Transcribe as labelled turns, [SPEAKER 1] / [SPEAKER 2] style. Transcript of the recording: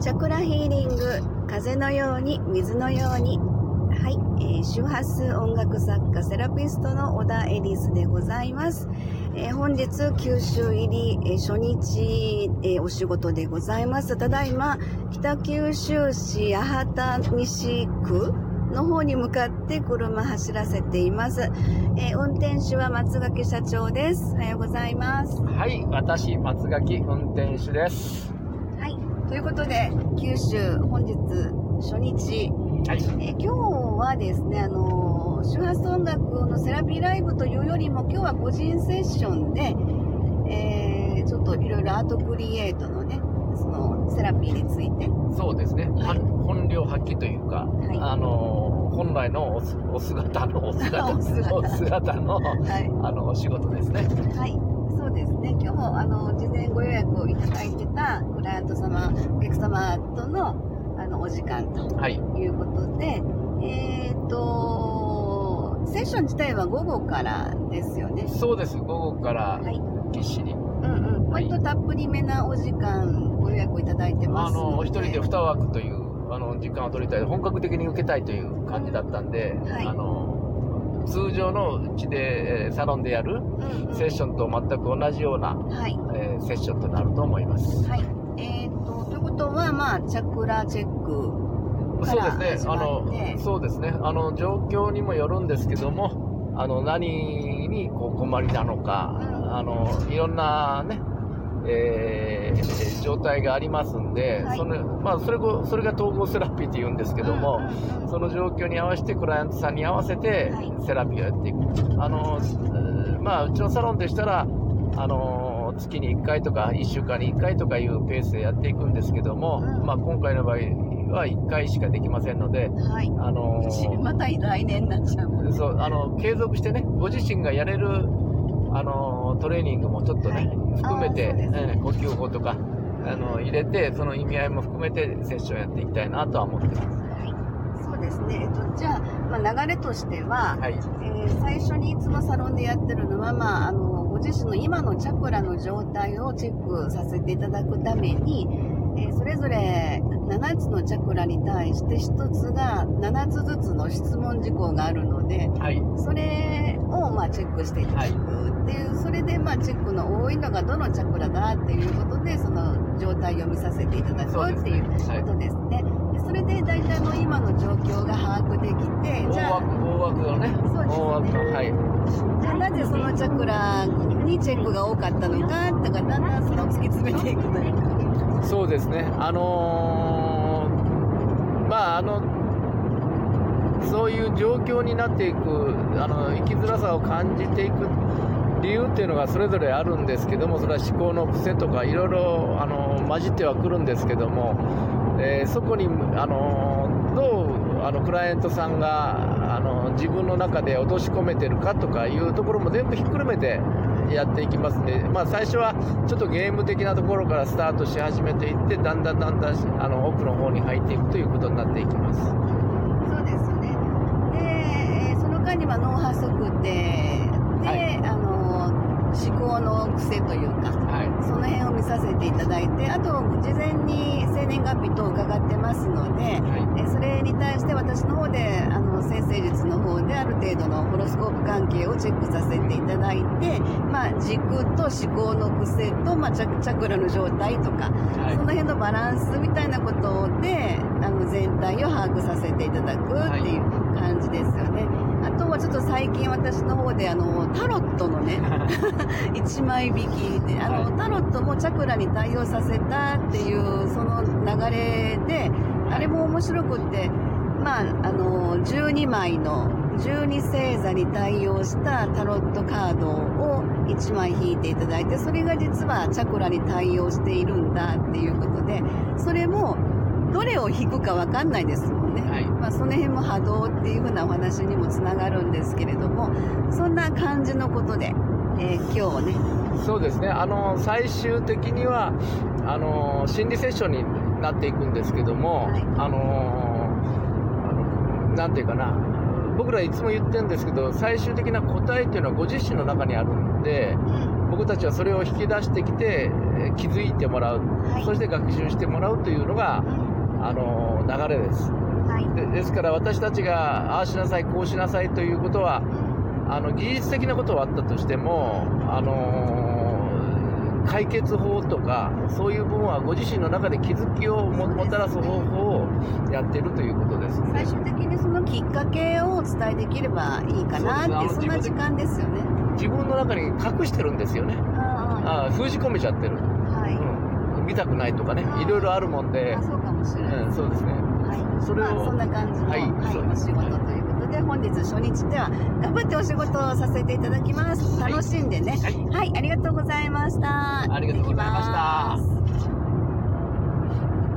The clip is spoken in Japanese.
[SPEAKER 1] チャクラヒーリング風のように水のように。はい、えー、周波数音楽作家セラピストの小田エリスでございます、えー本日九州入り、えー初日、えお仕事でございます。ただいま北九州市八幡西区の方に向かって車走らせています、え運転手は松垣社長です。おはようございます。
[SPEAKER 2] はい、私、松垣運転手です。
[SPEAKER 1] はい。ということで、九州本日初日、
[SPEAKER 2] はい。
[SPEAKER 1] えー今日はですね、あのー周波数音楽のセラピーライブというよりも、今日は個人セッションで、えーちょっといろいろアートクリエイトのね、そのセラピーについて、
[SPEAKER 2] そうですね。
[SPEAKER 1] はい
[SPEAKER 2] 本本領発揮というか、
[SPEAKER 1] い
[SPEAKER 2] あの、本来のお姿のお姿
[SPEAKER 1] お姿
[SPEAKER 2] お姿の、
[SPEAKER 1] はい。
[SPEAKER 2] あの、お仕事ですね。
[SPEAKER 1] はい。そうですね。今日も、あの、事前ご予約をいただいてたクライアント様、お客様との、あの、お時間と
[SPEAKER 2] はい。
[SPEAKER 1] いうことで、えっ、と、セッション自体は午後からですよね。
[SPEAKER 2] そうです。午後から
[SPEAKER 1] はい。
[SPEAKER 2] ぎっしり。
[SPEAKER 1] うんうん。
[SPEAKER 2] はい
[SPEAKER 1] 割とたっぷりめなお時間ご予約いただいてます
[SPEAKER 2] あの、お一人で
[SPEAKER 1] で
[SPEAKER 2] 2枠という、あの、時間を取りたい、本格的に受けたいという感じだったんで、
[SPEAKER 1] はい
[SPEAKER 2] あの、通常のうちで、えーサロンでやるセッションと全く同じような、
[SPEAKER 1] はい。
[SPEAKER 2] えーセッションとなると思います。
[SPEAKER 1] はい。えっ、と、ということは、まあ、チャクラチェックか
[SPEAKER 2] そう
[SPEAKER 1] ら
[SPEAKER 2] ですね。あの、そうですね。あの、状況にもよるんですけども、あの、何にこう困りなのか、
[SPEAKER 1] うん
[SPEAKER 2] あの、いろんなね、えー状態がありますんで、
[SPEAKER 1] はい
[SPEAKER 2] その、まあ、それこ、それが統合セラピーって言うんですけども、
[SPEAKER 1] うんうんうん
[SPEAKER 2] その状況に合わせて、クライアントさんに合わせて
[SPEAKER 1] はい、
[SPEAKER 2] セラピーをやっていく。あの、えーまあ、うちのサロンでしたら、あの、月に1回とか、1週間に1回とかいうペースでやっていくんですけども、
[SPEAKER 1] うん
[SPEAKER 2] まあ、今回の場合は1回しかできませんので、
[SPEAKER 1] はい。
[SPEAKER 2] あの
[SPEAKER 1] また来年になっちゃうね。
[SPEAKER 2] そう、あの、継続してね、ご自身がやれる、あの、トレーニングもちょっとね、
[SPEAKER 1] はい
[SPEAKER 2] 含めて、
[SPEAKER 1] ね
[SPEAKER 2] えー呼吸法とか、あの、入れて、その意味合いも含めてセッションやっていきたいなとは思ってます。
[SPEAKER 1] はい。そうですね。えっと、じゃあ、まあ、流れとしては、
[SPEAKER 2] はい。
[SPEAKER 1] えー最初にいつもサロンでやってるのは、まあ、あのご自身の今のチャクラの状態をチェックさせていただくために、えーそれぞれ7つのチャクラに対して1つが7つずつの質問事項があるので
[SPEAKER 2] はい。
[SPEAKER 1] それをまあチェックしていただくっていう、それでまあチェックの多いのがどのチャクラだっていうことでその状態を見させていただくっていうことですね。でそれで大体の今の状況が把握できて
[SPEAKER 2] 大
[SPEAKER 1] じゃあ
[SPEAKER 2] 枠、大枠のね、
[SPEAKER 1] そうですね
[SPEAKER 2] 大枠の、はい。
[SPEAKER 1] じゃあなぜそのチャクラにチェックが多かったのかとかだんだんその突き詰めていくというか
[SPEAKER 2] そうですね。あのーまあ、あの、そういう状況になっていく、あの、生きづらさを感じていく理由っていうのがそれぞれあるんですけども、それは思考の癖とかいろいろ、あの、混じってはくるんですけども、えーそこに、あの、どう、あの、クライアントさんが、あの、自分の中で落とし込めてるかとかいうところも全部ひっくるめてやっていきますね。まあ、最初はちょっとゲーム的なところからスタートし始めていって、だんだんだんだん、あの、奥の方に入っていくということになっていきます。
[SPEAKER 1] そうですねで、えーその間には脳波測定で、
[SPEAKER 2] はい
[SPEAKER 1] あの思考の癖というか
[SPEAKER 2] はい。
[SPEAKER 1] その辺を見させていただいてあと事前に生年月日等を伺ってますので、
[SPEAKER 2] はい。
[SPEAKER 1] えーそれに対して私の方であの先生術の方である程度のホロスコープ関係をチェックさせていただいて、まあ、軸と思考の癖と、まあ、チャクラの状態とか、
[SPEAKER 2] はい。
[SPEAKER 1] その辺のバランスみたいなことであの全体を把握させていただくっていう感じですよね。あとはちょっと最近私の方であのタロットのね 1枚引きであの、
[SPEAKER 2] はい。
[SPEAKER 1] タロットもチャクラに対応させたっていうその流れであれも面白くって、まあ、あの12枚の12星座に対応したタロットカードを1枚引いていただいてそれが実はチャクラに対応しているんだっていうことでそれもどれを引くか分かんないですもんね、
[SPEAKER 2] はい。
[SPEAKER 1] まあ、その辺も波動っていう風なお話にもつながるんですけれどもそんな感じのことで、えー今日ね。
[SPEAKER 2] そうですね。あの、最終的には、あの、心理セッションになっていくんですけども、
[SPEAKER 1] はい。
[SPEAKER 2] あの、あのなんていうかな、僕らいつも言ってるんですけど、最終的な答えっていうのはご自身の中にあるんで、僕たちはそれを引き出してきて、えー気づいてもらう、
[SPEAKER 1] はい。
[SPEAKER 2] そして学習してもらうというのが、あの流れです。
[SPEAKER 1] はい。
[SPEAKER 2] でですから私たちがああしなさいこうしなさいということはあの技術的なことはあったとしても、あの解決法とかそういう部分はご自身の中で気づきをももたらす方法をやっているということですので
[SPEAKER 1] 最終的にそのきっかけをお伝えできればいいかなって
[SPEAKER 2] そ
[SPEAKER 1] んな時間ですよね。
[SPEAKER 2] 自分の中に隠してるんですよね。
[SPEAKER 1] あ
[SPEAKER 2] あ封じ込めちゃってる、
[SPEAKER 1] あはい、
[SPEAKER 2] うん、見たくないとかねいろいろあるもんで。
[SPEAKER 1] あ、そうかもしれない。
[SPEAKER 2] うん、そうですね。
[SPEAKER 1] はい、
[SPEAKER 2] それを
[SPEAKER 1] まあ、そんな感じの、
[SPEAKER 2] は
[SPEAKER 1] はいい
[SPEAKER 2] そう
[SPEAKER 1] お仕事という本日初日では頑張ってお仕事をさせていただきます。
[SPEAKER 2] はい。
[SPEAKER 1] 楽しんでね。
[SPEAKER 2] はい。
[SPEAKER 1] はい、ありがとうございました。
[SPEAKER 2] ありがとうございました